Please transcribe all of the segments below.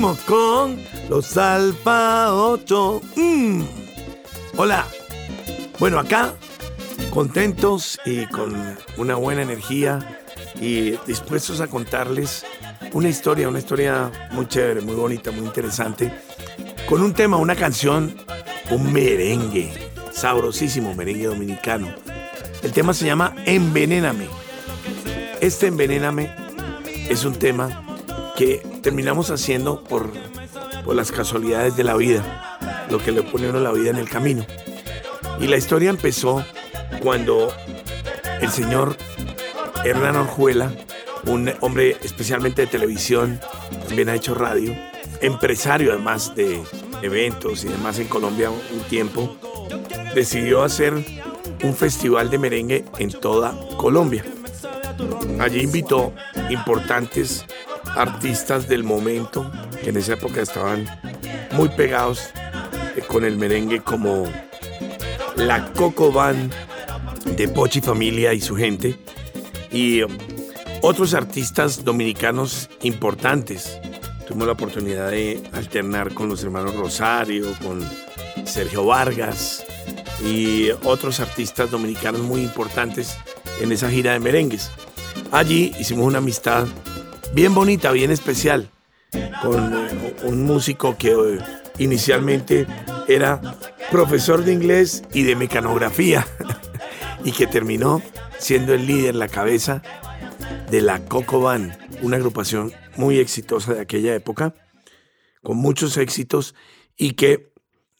Con los Alfa 8. Mm. Hola. Bueno, acá contentos y con una buena energía y dispuestos a contarles una historia, una historia muy chévere, muy bonita, muy interesante, con un tema, una canción, un merengue, sabrosísimo merengue dominicano. El tema se llama Envenéname. Este Envenéname es un tema que terminamos haciendo por, por las casualidades de la vida, lo que le pone uno la vida en el camino. Y la historia empezó cuando el señor Hernán Orjuela, un hombre especialmente de televisión, también ha hecho radio, empresario además de eventos y demás en Colombia un tiempo, decidió hacer un festival de merengue en toda Colombia. Allí invitó importantes artistas del momento que en esa época estaban muy pegados eh, con el merengue como la Coco Band de Pochi Familia y su gente y um, otros artistas dominicanos importantes. Tuvimos la oportunidad de alternar con los hermanos Rosario, con Sergio Vargas y otros artistas dominicanos muy importantes en esa gira de merengues. Allí hicimos una amistad bien bonita, bien especial, con eh, un músico que eh, inicialmente era profesor de inglés y de mecanografía y que terminó siendo el líder, la cabeza de la Coco Band, una agrupación muy exitosa de aquella época, con muchos éxitos y que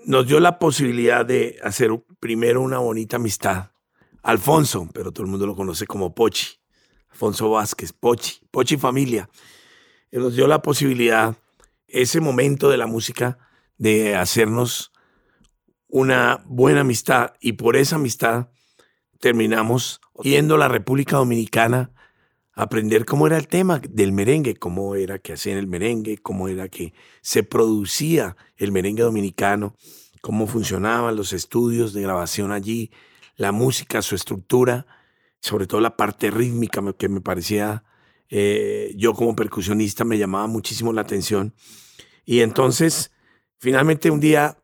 nos dio la posibilidad de hacer primero una bonita amistad. Alfonso, pero todo el mundo lo conoce como Pochi. Alfonso Vázquez, Pochi, Pochi Familia. nos dio la posibilidad, ese momento de la música, de hacernos una buena amistad y por esa amistad terminamos yendo a la República Dominicana a aprender cómo era el tema del merengue, cómo era que hacían el merengue, cómo era que se producía el merengue dominicano, cómo funcionaban los estudios de grabación allí, la música, su estructura, sobre todo la parte rítmica que me parecía, eh, yo como percusionista me llamaba muchísimo la atención. Y entonces, finalmente un día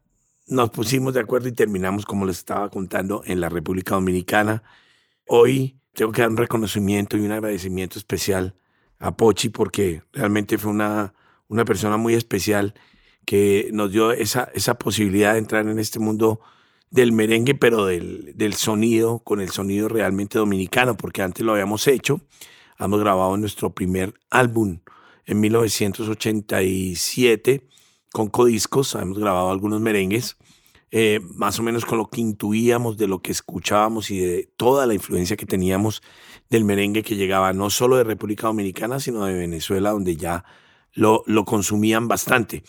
nos pusimos de acuerdo y terminamos, como les estaba contando, en la República Dominicana. Hoy tengo que dar un reconocimiento y un agradecimiento especial a Pochi porque realmente fue una, una persona muy especial que nos dio esa, esa posibilidad de entrar en este mundo del merengue, pero del, del, sonido, con el sonido realmente dominicano, porque antes lo habíamos hecho. Hemos grabado nuestro primer álbum en 1987 con Codiscos, hemos grabado algunos merengues, eh, más o menos con lo que intuíamos de lo que escuchábamos y de toda la influencia que teníamos del merengue que llegaba no solo de República Dominicana, sino de Venezuela, donde ya lo, lo consumían bastante.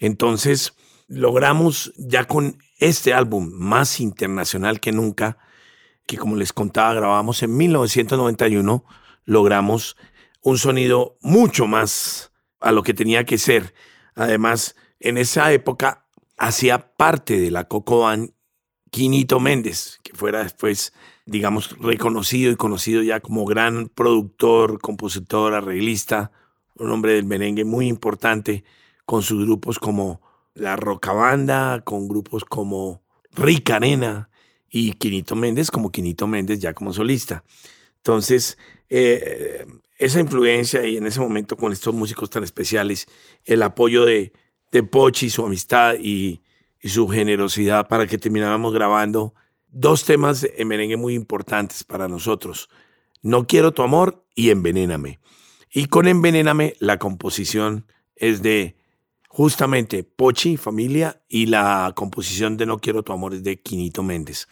Entonces, logramos ya con este álbum más internacional que nunca, que como les contaba, grabamos en 1991, logramos un sonido mucho más a lo que tenía que ser. Además, en esa época hacía parte de la Coco Band Quinito Méndez, que fuera después, digamos, reconocido y conocido ya como gran productor, compositor, arreglista, un hombre del merengue muy importante, con sus grupos como La Rocabanda, con grupos como Rica Arena y Quinito Méndez como Quinito Méndez ya como solista. Entonces, eh, esa influencia y en ese momento con estos músicos tan especiales, el apoyo de, de Pochi, su amistad y, su generosidad para que termináramos grabando dos temas en merengue muy importantes para nosotros. No quiero tu amor y Envenéname. Y con Envenéname la composición es de justamente Pochi, familia, y la composición de No quiero tu amor es de Quinito Méndez.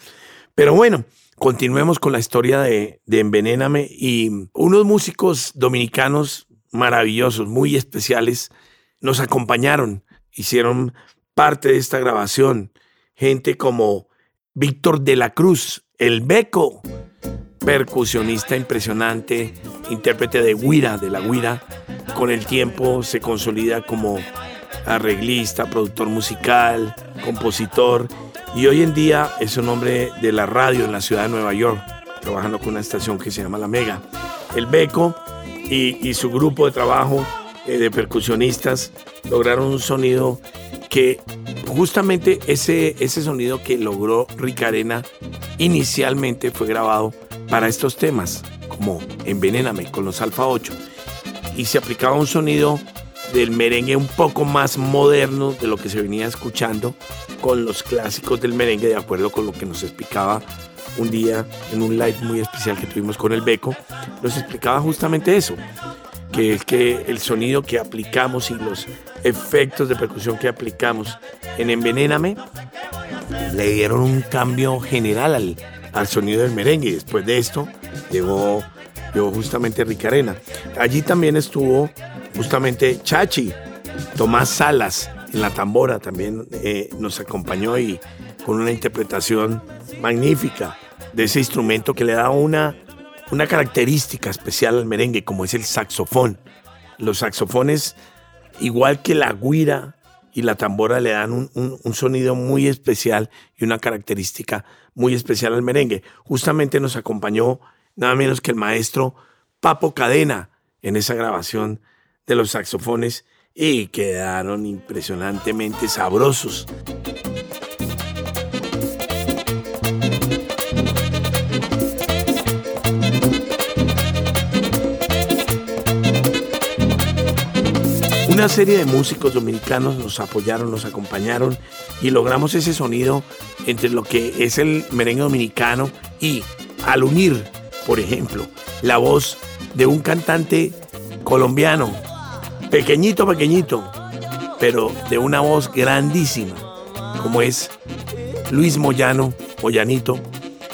Pero bueno, continuemos con la historia de, de Envenéname y unos músicos dominicanos maravillosos, muy especiales, nos acompañaron hicieron parte de esta grabación. Gente como Víctor de la Cruz, el Beco, percusionista impresionante, intérprete de guira, de la guira. Con el tiempo se consolida como arreglista, productor musical, compositor y hoy en día es un hombre de la radio en la ciudad de Nueva York, trabajando con una estación que se llama La Mega. El Beco y, su grupo de trabajo eh, de percusionistas lograron un sonido que justamente ese, ese sonido que logró Ricarena inicialmente fue grabado para estos temas, como Envenéname con los Alfa 8. Y se aplicaba un sonido del merengue un poco más moderno de lo que se venía escuchando con los clásicos del merengue, de acuerdo con lo que nos explicaba un día en un live muy especial que tuvimos con el Beco, nos explicaba justamente eso, que es que el sonido que aplicamos y los efectos de percusión que aplicamos en Envenéname le dieron un cambio general al, al sonido del merengue. Y después de esto llegó, llegó justamente Ricarena. Allí también estuvo justamente Chachi, Tomás Salas en la tambora también eh, nos acompañó y con una interpretación magnífica de ese instrumento que le da una, una característica especial al merengue, como es el saxofón. Los saxofones, igual que la guira y la tambora, le dan un, un sonido muy especial y una característica muy especial al merengue. Justamente nos acompañó nada menos que el maestro Papo Cadena en esa grabación de los saxofones y quedaron impresionantemente sabrosos. Una serie de músicos dominicanos nos apoyaron, nos acompañaron y logramos ese sonido entre lo que es el merengue dominicano y al unir, por ejemplo, la voz de un cantante colombiano, pequeñito, pequeñito, pero de una voz grandísima, como es Luis Moyano, Moyanito,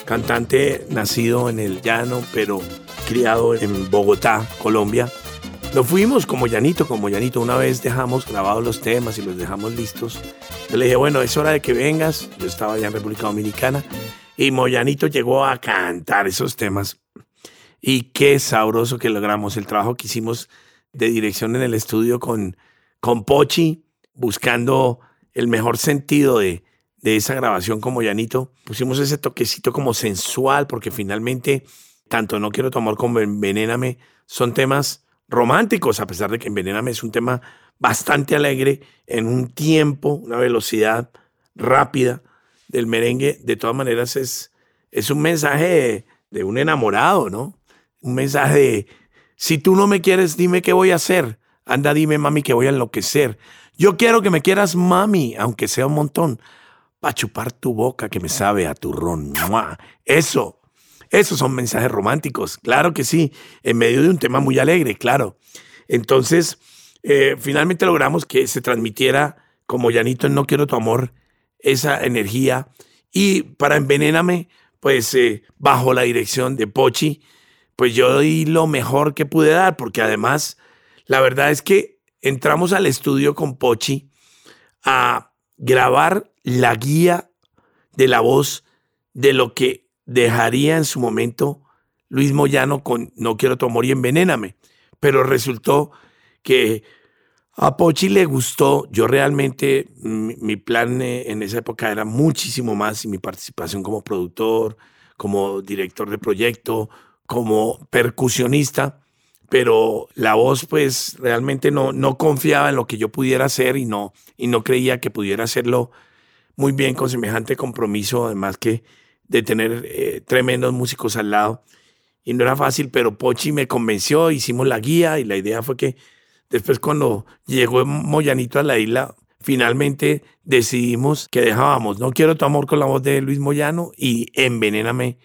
cantante nacido en el llano, pero criado en Bogotá, Colombia. Lo fuimos como Llanito, como Llanito. Una vez dejamos grabados los temas y los dejamos listos. Yo le dije, bueno, es hora de que vengas. Yo estaba allá en República Dominicana y Moyanito llegó a cantar esos temas. Y qué sabroso que logramos el trabajo que hicimos de dirección en el estudio con, con Pochi, buscando el mejor sentido de, de esa grabación como Llanito. Pusimos ese toquecito como sensual, porque finalmente, tanto No Quiero Tomar como Envenéname son temas románticos, a pesar de que Envenéname es un tema bastante alegre, en un tiempo, una velocidad rápida del merengue. De todas maneras, es, es un mensaje de un enamorado, ¿no? Un mensaje de si tú no me quieres, dime qué voy a hacer. Anda, dime, mami, que voy a enloquecer. Yo quiero que me quieras, mami, aunque sea un montón, para chupar tu boca que me sabe a turrón. Eso, esos son mensajes románticos, claro que sí, en medio de un tema muy alegre, claro. Entonces, eh, finalmente logramos que se transmitiera como llanito en No Quiero Tu Amor, esa energía. Y para Envenéname, pues eh, bajo la dirección de Pochi, pues yo di lo mejor que pude dar, porque además, la verdad es que entramos al estudio con Pochi a grabar la guía de la voz de lo que dejaría en su momento Luis Moyano con No quiero tu amor y envenéname. Pero resultó que a Pochi le gustó. Yo realmente, mi, mi plan eh, en esa época era muchísimo más y mi participación como productor, como director de proyecto, como percusionista, pero la voz pues realmente no, no confiaba en lo que yo pudiera hacer y no, y no creía que pudiera hacerlo muy bien con semejante compromiso, además que de tener eh, tremendos músicos al lado. Y no era fácil, pero Pochi me convenció, hicimos la guía y la idea fue que después cuando llegó Moyanito a la isla, finalmente decidimos que dejábamos No quiero tu amor con la voz de Luis Moyano y Envenéname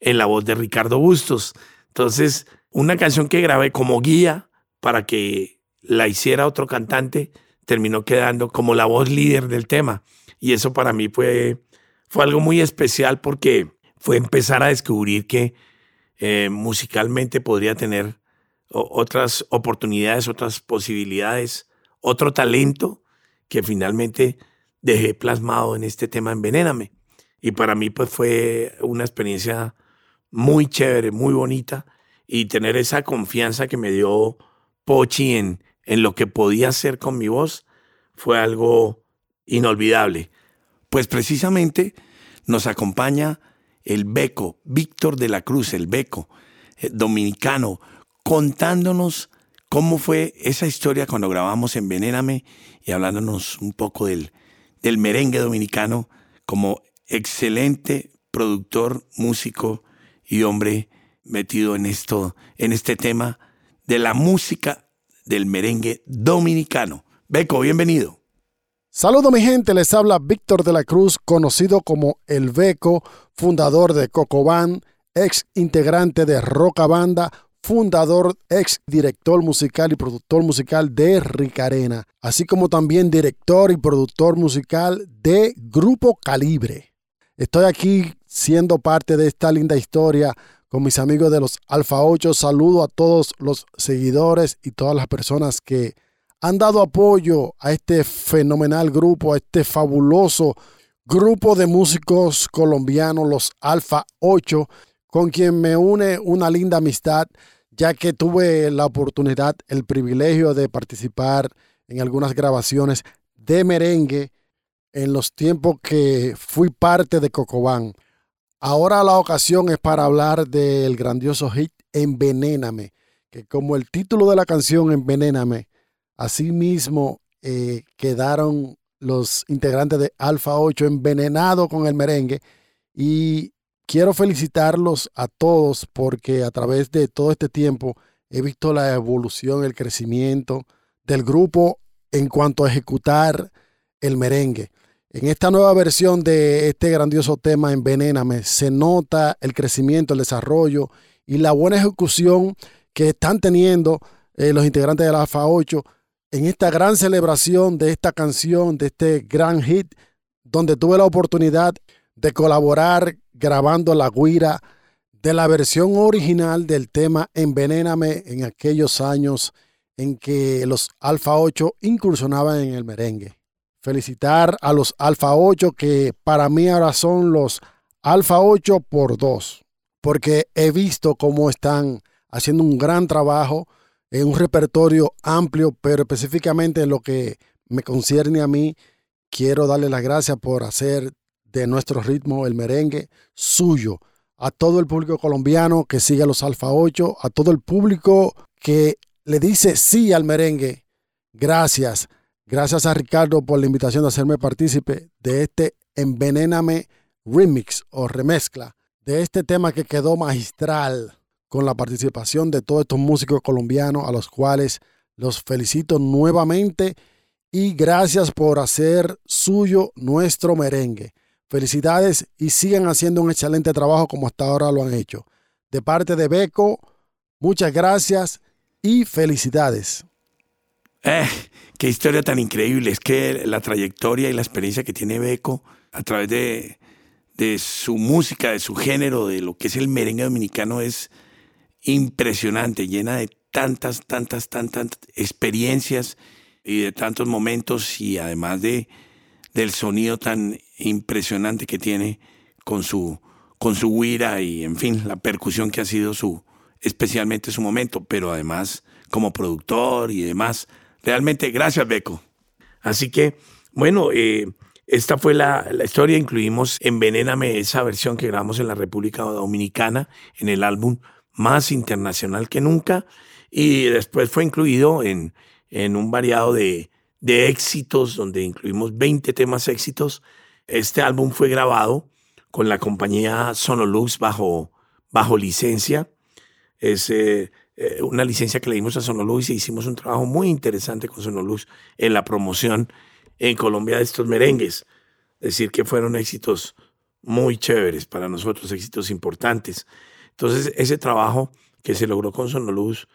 en la voz de Ricardo Bustos. Entonces, una canción que grabé como guía para que la hiciera otro cantante, terminó quedando como la voz líder del tema. Y eso para mí fue, fue algo muy especial porque fue empezar a descubrir que eh, musicalmente podría tener otras oportunidades, otras posibilidades, otro talento que finalmente dejé plasmado en este tema Envenéname. Y para mí pues fue una experiencia muy chévere, muy bonita y tener esa confianza que me dio Pochi en, en lo que podía hacer con mi voz fue algo inolvidable. Pues precisamente nos acompaña el Beco, Víctor de la Cruz, el Beco, eh, dominicano, contándonos ¿Cómo fue esa historia cuando grabamos Envenéname y hablándonos un poco del, del merengue dominicano como excelente productor, músico y hombre metido en esto, en este tema de la música del merengue dominicano. Beco, bienvenido. Saludos mi gente, les habla Víctor de la Cruz, conocido como El Beco, fundador de Cocobán, ex integrante de Roca Banda, fundador, ex director musical y productor musical de Ricarena, así como también director y productor musical de Grupo Calibre. Estoy aquí siendo parte de esta linda historia con mis amigos de los Alfa 8. Saludo a todos los seguidores y todas las personas que han dado apoyo a este fenomenal grupo, a este fabuloso grupo de músicos colombianos, los Alfa 8, con quien me une una linda amistad, ya que tuve la oportunidad, el privilegio de participar en algunas grabaciones de merengue en los tiempos que fui parte de Cocobán. Ahora la ocasión es para hablar del grandioso hit Envenéname, que como el título de la canción Envenéname, así mismo eh, quedaron los integrantes de Alfa 8 envenenados con el merengue y quiero felicitarlos a todos porque a través de todo este tiempo he visto la evolución, el crecimiento del grupo en cuanto a ejecutar el merengue. En esta nueva versión de este grandioso tema Envenéname se nota el crecimiento, el desarrollo y la buena ejecución que están teniendo eh, los integrantes del Alfa 8 en esta gran celebración de esta canción, de este gran hit, donde tuve la oportunidad de colaborar grabando la guira de la versión original del tema Envenéname en aquellos años en que los Alfa 8 incursionaban en el merengue felicitar a los Alfa 8 que para mí ahora son los Alfa 8 por 2, porque he visto cómo están haciendo un gran trabajo en un repertorio amplio, pero específicamente en lo que me concierne a mí, quiero darle las gracias por hacer de nuestro ritmo el merengue suyo. A todo el público colombiano que sigue a los Alfa 8, a todo el público que le dice sí al merengue. Gracias. Gracias a Ricardo por la invitación de hacerme partícipe de este Envenéname remix o remezcla de este tema que quedó magistral con la participación de todos estos músicos colombianos a los cuales los felicito nuevamente y gracias por hacer suyo nuestro merengue. Felicidades y sigan haciendo un excelente trabajo como hasta ahora lo han hecho. De parte de Beco, muchas gracias y felicidades. Eh, qué historia tan increíble. Es que la trayectoria y la experiencia que tiene Beco a través de, de su música, de su género, de lo que es el merengue dominicano es impresionante, llena de tantas, tantas, tantas experiencias y de tantos momentos y además de del sonido tan impresionante que tiene con su con su guira y en fin, la percusión que ha sido su especialmente su momento, pero además como productor y demás Realmente, gracias, Beco. Así que, bueno, eh, esta fue la, historia. Incluimos Envenéname, esa versión que grabamos en la República Dominicana, en el álbum más internacional que nunca. Y después fue incluido en, en un variado de, de éxitos, donde incluimos 20 temas éxitos. Este álbum fue grabado con la compañía Sonolux bajo, bajo licencia. Es eh, una licencia que le dimos a Sonolux y hicimos un trabajo muy interesante con Sonolux en la promoción en Colombia de estos merengues. Es decir, que fueron éxitos muy chéveres para nosotros, éxitos importantes. Entonces, ese trabajo que se logró con Sonolux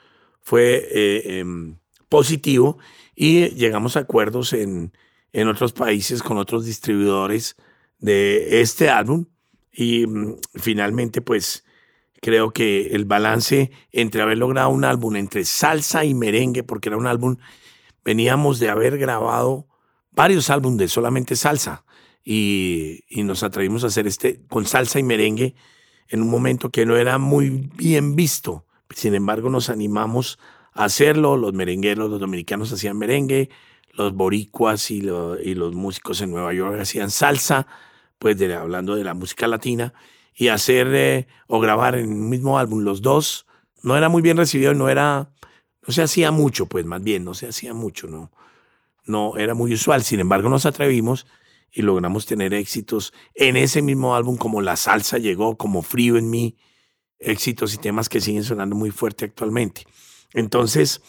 fue eh, em, positivo y llegamos a acuerdos en, en otros países con otros distribuidores de este álbum y mm, finalmente pues creo que el balance entre haber logrado un álbum entre salsa y merengue, porque era un álbum, veníamos de haber grabado varios álbumes de solamente salsa y, nos atrevimos a hacer este con salsa y merengue en un momento que no era muy bien visto. Sin embargo, nos animamos a hacerlo. Los merengueros, los dominicanos hacían merengue, los boricuas y, y los músicos en Nueva York hacían salsa, pues hablando de la música latina y hacer eh, o grabar en un mismo álbum los dos no era muy bien recibido, no era no se hacía mucho, pues más bien, no se hacía mucho, no, no era muy usual. Sin embargo, nos atrevimos y logramos tener éxitos en ese mismo álbum, como La Salsa llegó, como Frío en mí, éxitos y temas que siguen sonando muy fuerte actualmente. Entonces,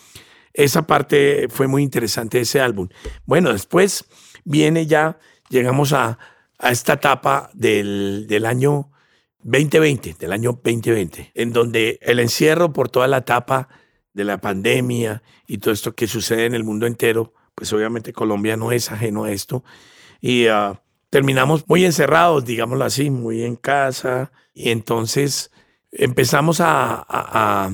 esa parte fue muy interesante de ese álbum. Bueno, después viene ya, llegamos a, a esta etapa del, del año 2020, del año 2020, en donde el encierro por toda la etapa de la pandemia y todo esto que sucede en el mundo entero, pues obviamente Colombia no es ajeno a esto. Y ah, terminamos muy encerrados, digámoslo así, muy en casa. Y entonces empezamos a, a,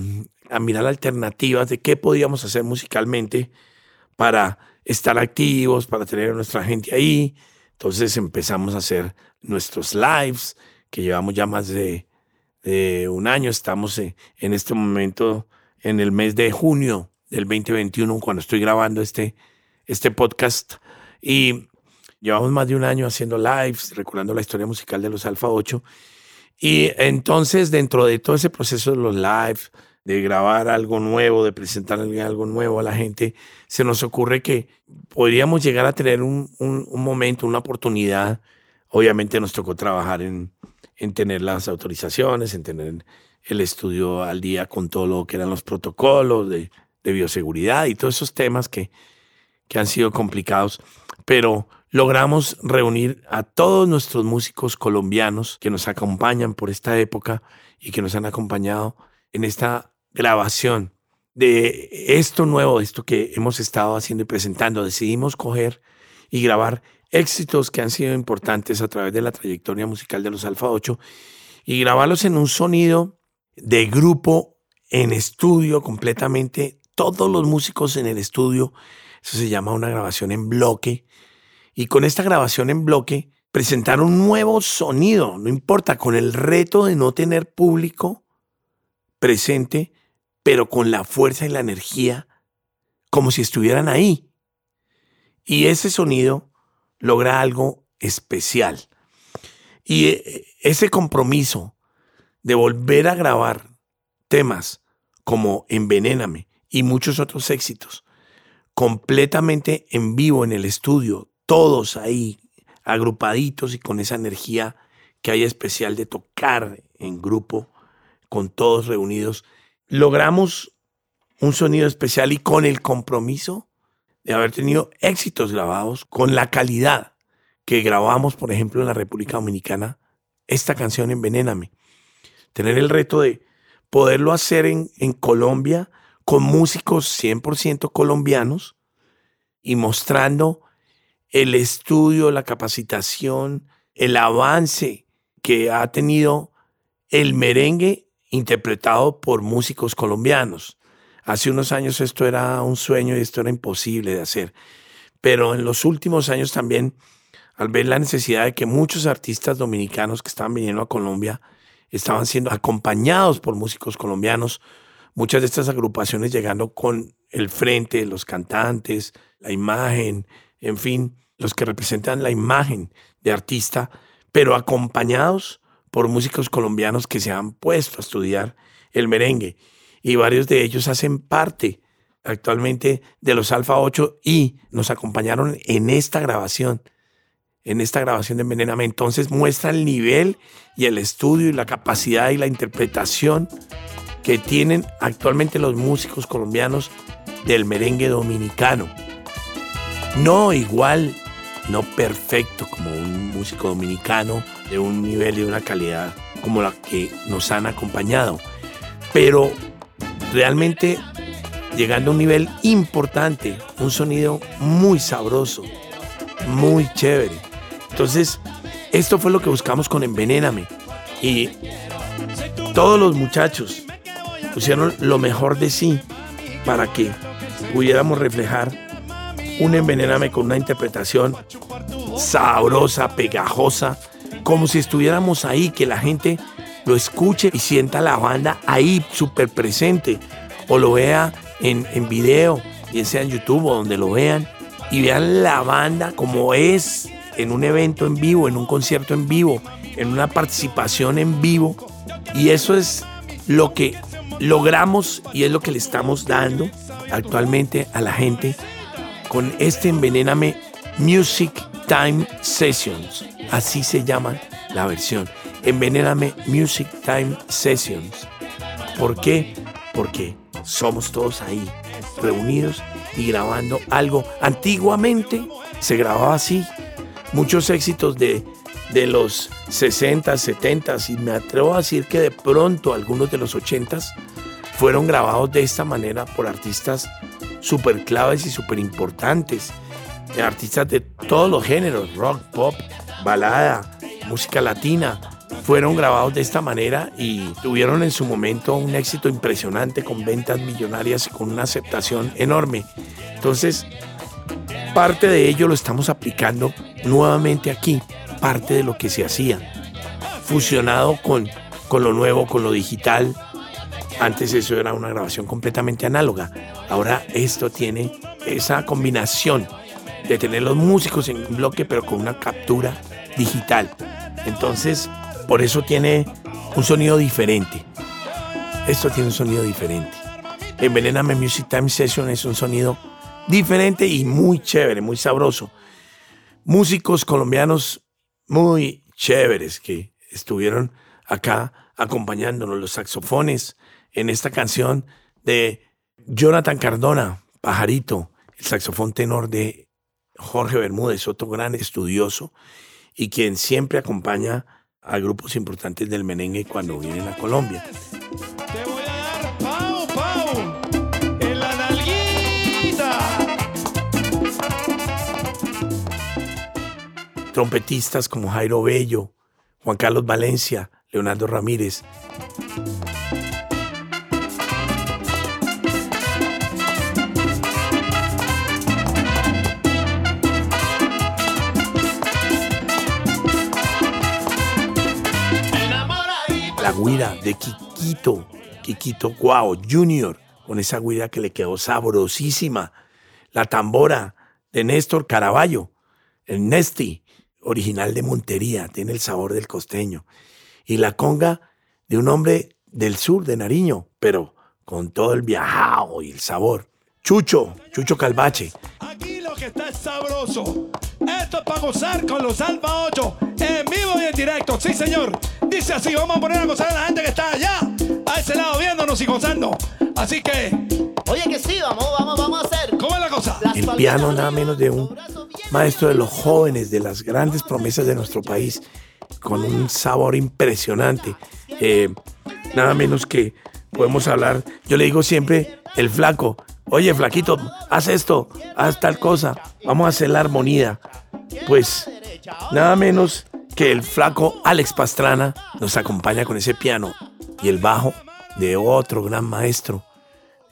a mirar alternativas de qué podíamos hacer musicalmente para estar activos, para tener a nuestra gente ahí. Entonces empezamos a hacer nuestros lives, que llevamos ya más de, un año. Estamos en, este momento en el mes de junio del 2021, cuando estoy grabando este, este podcast. Y llevamos más de un año haciendo lives, recordando la historia musical de los Alfa 8. Y entonces, dentro de todo ese proceso de los lives, de grabar algo nuevo, de presentar algo nuevo a la gente, se nos ocurre que podríamos llegar a tener un, un momento, una oportunidad. Obviamente nos tocó trabajar en, en tener las autorizaciones, en tener el estudio al día con todo lo que eran los protocolos de, bioseguridad y todos esos temas que, que han sido complicados. Pero logramos reunir a todos nuestros músicos colombianos que nos acompañan por esta época y que nos han acompañado en esta grabación de esto nuevo, esto que hemos estado haciendo y presentando. Decidimos coger y grabar éxitos que han sido importantes a través de la trayectoria musical de los Alfa 8 y grabarlos en un sonido de grupo en estudio completamente, todos los músicos en el estudio, eso se llama una grabación en bloque, y con esta grabación en bloque presentar un nuevo sonido, no importa, con el reto de no tener público presente, pero con la fuerza y la energía como si estuvieran ahí. Y ese sonido logra algo especial. Y eh, ese compromiso de volver a grabar temas como Envenéname y muchos otros éxitos, completamente en vivo en el estudio, todos ahí agrupaditos y con esa energía que hay especial de tocar en grupo, con todos reunidos, logramos un sonido especial y con el compromiso de haber tenido éxitos grabados con la calidad que grabamos, por ejemplo, en la República Dominicana, esta canción Envenéname. Tener el reto de poderlo hacer en, en Colombia con músicos 100% colombianos y mostrando el estudio, la capacitación, el avance que ha tenido el merengue interpretado por músicos colombianos. Hace unos años esto era un sueño y esto era imposible de hacer. Pero en los últimos años también, al ver la necesidad de que muchos artistas dominicanos que estaban viniendo a Colombia estaban siendo acompañados por músicos colombianos, muchas de estas agrupaciones llegando con el frente, los cantantes, la imagen, en fin, los que representan la imagen de artista, pero acompañados por músicos colombianos que se han puesto a estudiar el merengue y varios de ellos hacen parte actualmente de los Alfa 8 y nos acompañaron en esta grabación, en esta grabación de Envenename. Entonces muestra el nivel y el estudio y la capacidad y la interpretación que tienen actualmente los músicos colombianos del merengue dominicano. No igual, no perfecto como un músico dominicano de un nivel y una calidad como la que nos han acompañado, pero realmente llegando a un nivel importante, un sonido muy sabroso, muy chévere. Entonces, esto fue lo que buscamos con Envenéname. Y todos los muchachos pusieron lo mejor de sí para que pudiéramos reflejar un Envenéname con una interpretación sabrosa, pegajosa, como si estuviéramos ahí, que la gente lo escuche y sienta la banda ahí súper presente o lo vea en, en video, bien sea en YouTube o donde lo vean y vean la banda como es en un evento en vivo, en un concierto en vivo, en una participación en vivo. Y eso es lo que logramos y es lo que le estamos dando actualmente a la gente con este Envenename Music Time Sessions. Así se llama la versión. Envenename Music Time Sessions. ¿Por qué? Porque somos todos ahí, reunidos y grabando algo. Antiguamente se grababa así. Muchos éxitos de, de los 60, 70 y me atrevo a decir que de pronto algunos de los 80 fueron grabados de esta manera por artistas súper claves y súper importantes. Artistas de todos los géneros, rock, pop, balada, música latina, fueron grabados de esta manera y tuvieron en su momento un éxito impresionante con ventas millonarias y con una aceptación enorme. Entonces, parte de ello lo estamos aplicando nuevamente aquí, parte de lo que se hacía, fusionado con, con lo nuevo, con lo digital. Antes eso era una grabación completamente análoga. Ahora esto tiene esa combinación de tener los músicos en un bloque pero con una captura digital. Entonces, por eso tiene un sonido diferente. Esto tiene un sonido diferente. Envenename Music Time Session es un sonido diferente y muy chévere, muy sabroso. Músicos colombianos muy chéveres que estuvieron acá acompañándonos, los saxofones en esta canción de Jonathan Cardona, Pajarito, el saxofón tenor de Jorge Bermúdez, otro gran estudioso y quien siempre acompaña a grupos importantes del merengue cuando vienen a Colombia. Te voy a dar pau, pau, en la nalguita. Trompetistas como Jairo Bello, Juan Carlos Valencia, Leonardo Ramírez. Guira de Quiquito, Quiquito Guau Junior, con esa guira que le quedó sabrosísima. La tambora de Néstor Caraballo, el Nesti, original de Montería, tiene el sabor del costeño. Y la conga de un hombre del sur, de Nariño, pero con todo el viajado y el sabor. Chucho, Chucho Calvache. Que está es sabroso. Esto es para gozar con los Alfa 8 en vivo y en directo. Sí, señor. Dice así, vamos a poner a gozar a la gente que está allá, a ese lado viéndonos y gozando. Así que, Oye, que sí, vamos, vamos, vamos a hacer. ¿cómo es la cosa? Las El piano nada menos de un maestro de los jóvenes, de las grandes promesas de nuestro país, con un sabor impresionante. Eh, nada menos que podemos hablar, yo le digo siempre, el flaco, oye flaquito, haz esto, haz tal cosa, vamos a hacer la armonía. Pues nada menos que el flaco Alex Pastrana nos acompaña con ese piano y el bajo de otro gran maestro,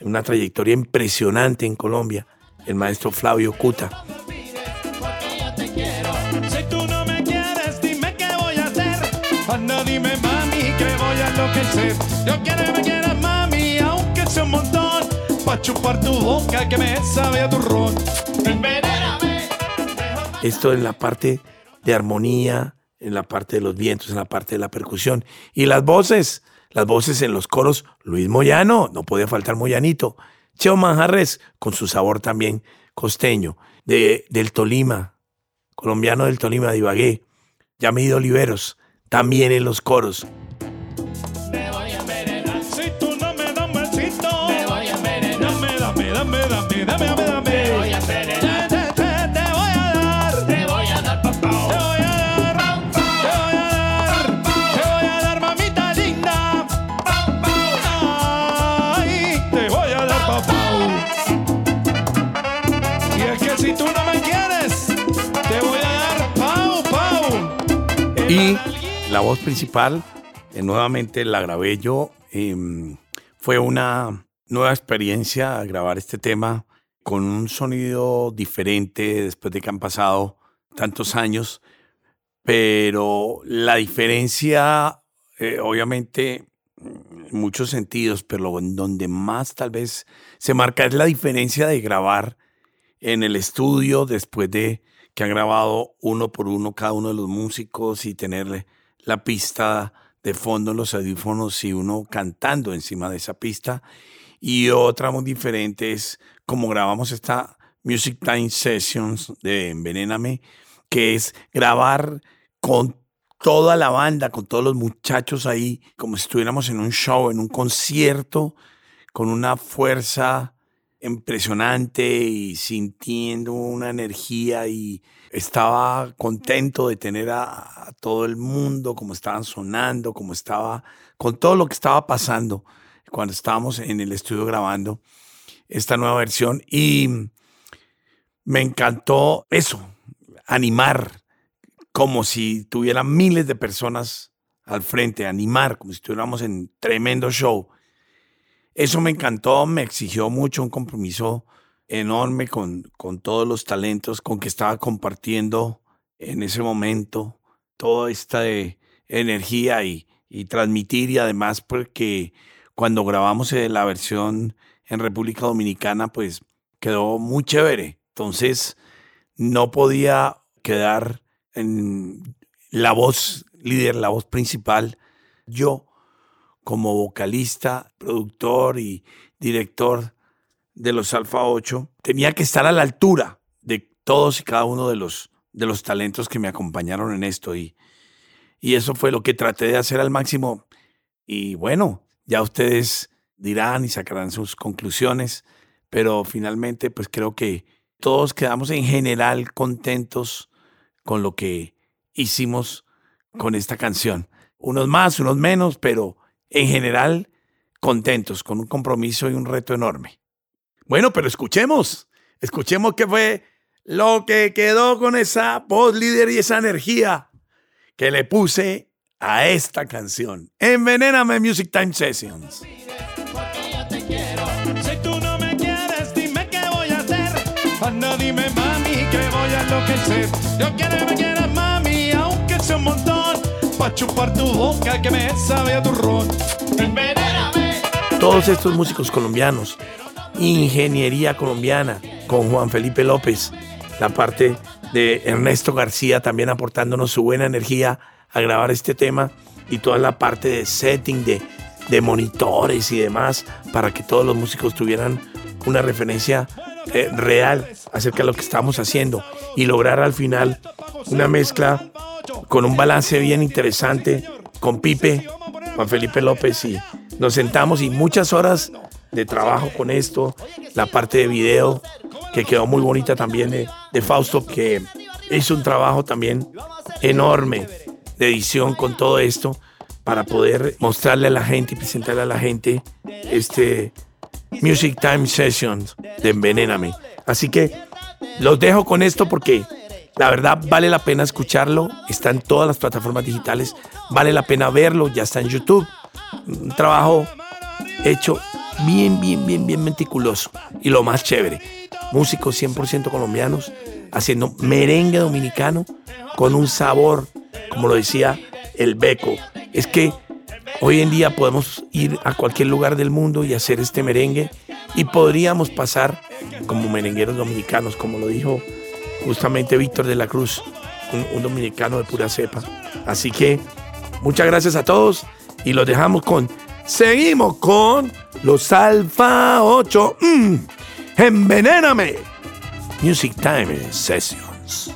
una trayectoria impresionante en Colombia, el maestro Flavio Cuta. Yo quiero me Pa' chupar tu boca que me sabe a. Envenéname. Esto en la parte de armonía, en la parte de los vientos, en la parte de la percusión. Y las voces, las voces en los coros, Luis Moyano, no puede faltar Moyanito. Cheo Manjarres, con su sabor también costeño, de, del Tolima, colombiano del Tolima de Ibagué. Yamid Oliveros, también en los coros. La voz principal, eh, nuevamente la grabé yo. em, fue una nueva experiencia grabar este tema con un sonido diferente después de que han pasado tantos años. Pero la diferencia, eh, obviamente, en muchos sentidos, pero en donde más tal vez se marca es la diferencia de grabar en el estudio después de que han grabado uno por uno cada uno de los músicos y tener la pista de fondo en los audífonos y uno cantando encima de esa pista. Y otra muy diferente es como grabamos esta Music Time Sessions de Envenéname, que es grabar con toda la banda, con todos los muchachos ahí, como si estuviéramos en un show, en un concierto, con una fuerza impresionante y sintiendo una energía y estaba contento de tener a, todo el mundo, como estaban sonando, como estaba, con todo lo que estaba pasando cuando estábamos en el estudio grabando esta nueva versión y me encantó eso, animar como si tuviera miles de personas al frente, animar, como si estuviéramos en tremendo show. Eso me encantó, me exigió mucho un compromiso enorme con, con todos los talentos con que estaba compartiendo en ese momento toda esta energía y, y transmitir y además porque cuando grabamos eh, la versión en República Dominicana pues quedó muy chévere. Entonces no podía quedar en la voz líder, la voz principal. Yo como vocalista, productor y director de los Alfa 8, tenía que estar a la altura de todos y cada uno de los, de los talentos que me acompañaron en esto. Y, y eso fue lo que traté de hacer al máximo. Y bueno, ya ustedes dirán y sacarán sus conclusiones, pero finalmente pues creo que todos quedamos en general contentos con lo que hicimos con esta canción. Unos más, unos menos, pero en general contentos, con un compromiso y un reto enorme. Bueno, pero escuchemos, escuchemos qué fue lo que quedó con esa voz líder y esa energía que le puse a esta canción. Envenéname Music Time Sessions. Anda, dime, mami, voy a enloquecer. Yo quiero me quieras, mami, aunque sea un montón. Pa' chupar tu boca que me sabe a. Todos estos músicos colombianos, ingeniería colombiana, con Juan Felipe López, la parte de Ernesto García también aportándonos su buena energía a grabar este tema y toda la parte de setting, de, de monitores y demás, para que todos los músicos tuvieran una referencia eh, real acerca de lo que estamos haciendo y lograr al final una mezcla con un balance bien interesante con Pipe, Juan Felipe López y nos sentamos y muchas horas de trabajo con esto, la parte de video que quedó muy bonita también de, de Fausto que hizo un trabajo también enorme de edición con todo esto para poder mostrarle a la gente y presentarle a la gente este Music Time Sessions de Envenéname. Así que los dejo con esto porque la verdad vale la pena escucharlo. Está en todas las plataformas digitales. Vale la pena verlo. Ya está en YouTube. Un trabajo hecho bien, bien, bien, bien meticuloso. Y lo más chévere, músicos 100% colombianos haciendo merengue dominicano con un sabor, como lo decía el Beco. Es que hoy en día podemos ir a cualquier lugar del mundo y hacer este merengue y podríamos pasar como merengueros dominicanos, como lo dijo justamente Víctor de la Cruz, un, dominicano de pura cepa. Así que muchas gracias a todos y los dejamos con Seguimos con los Alfa 8. Mm, envenéname. Music Time Sessions.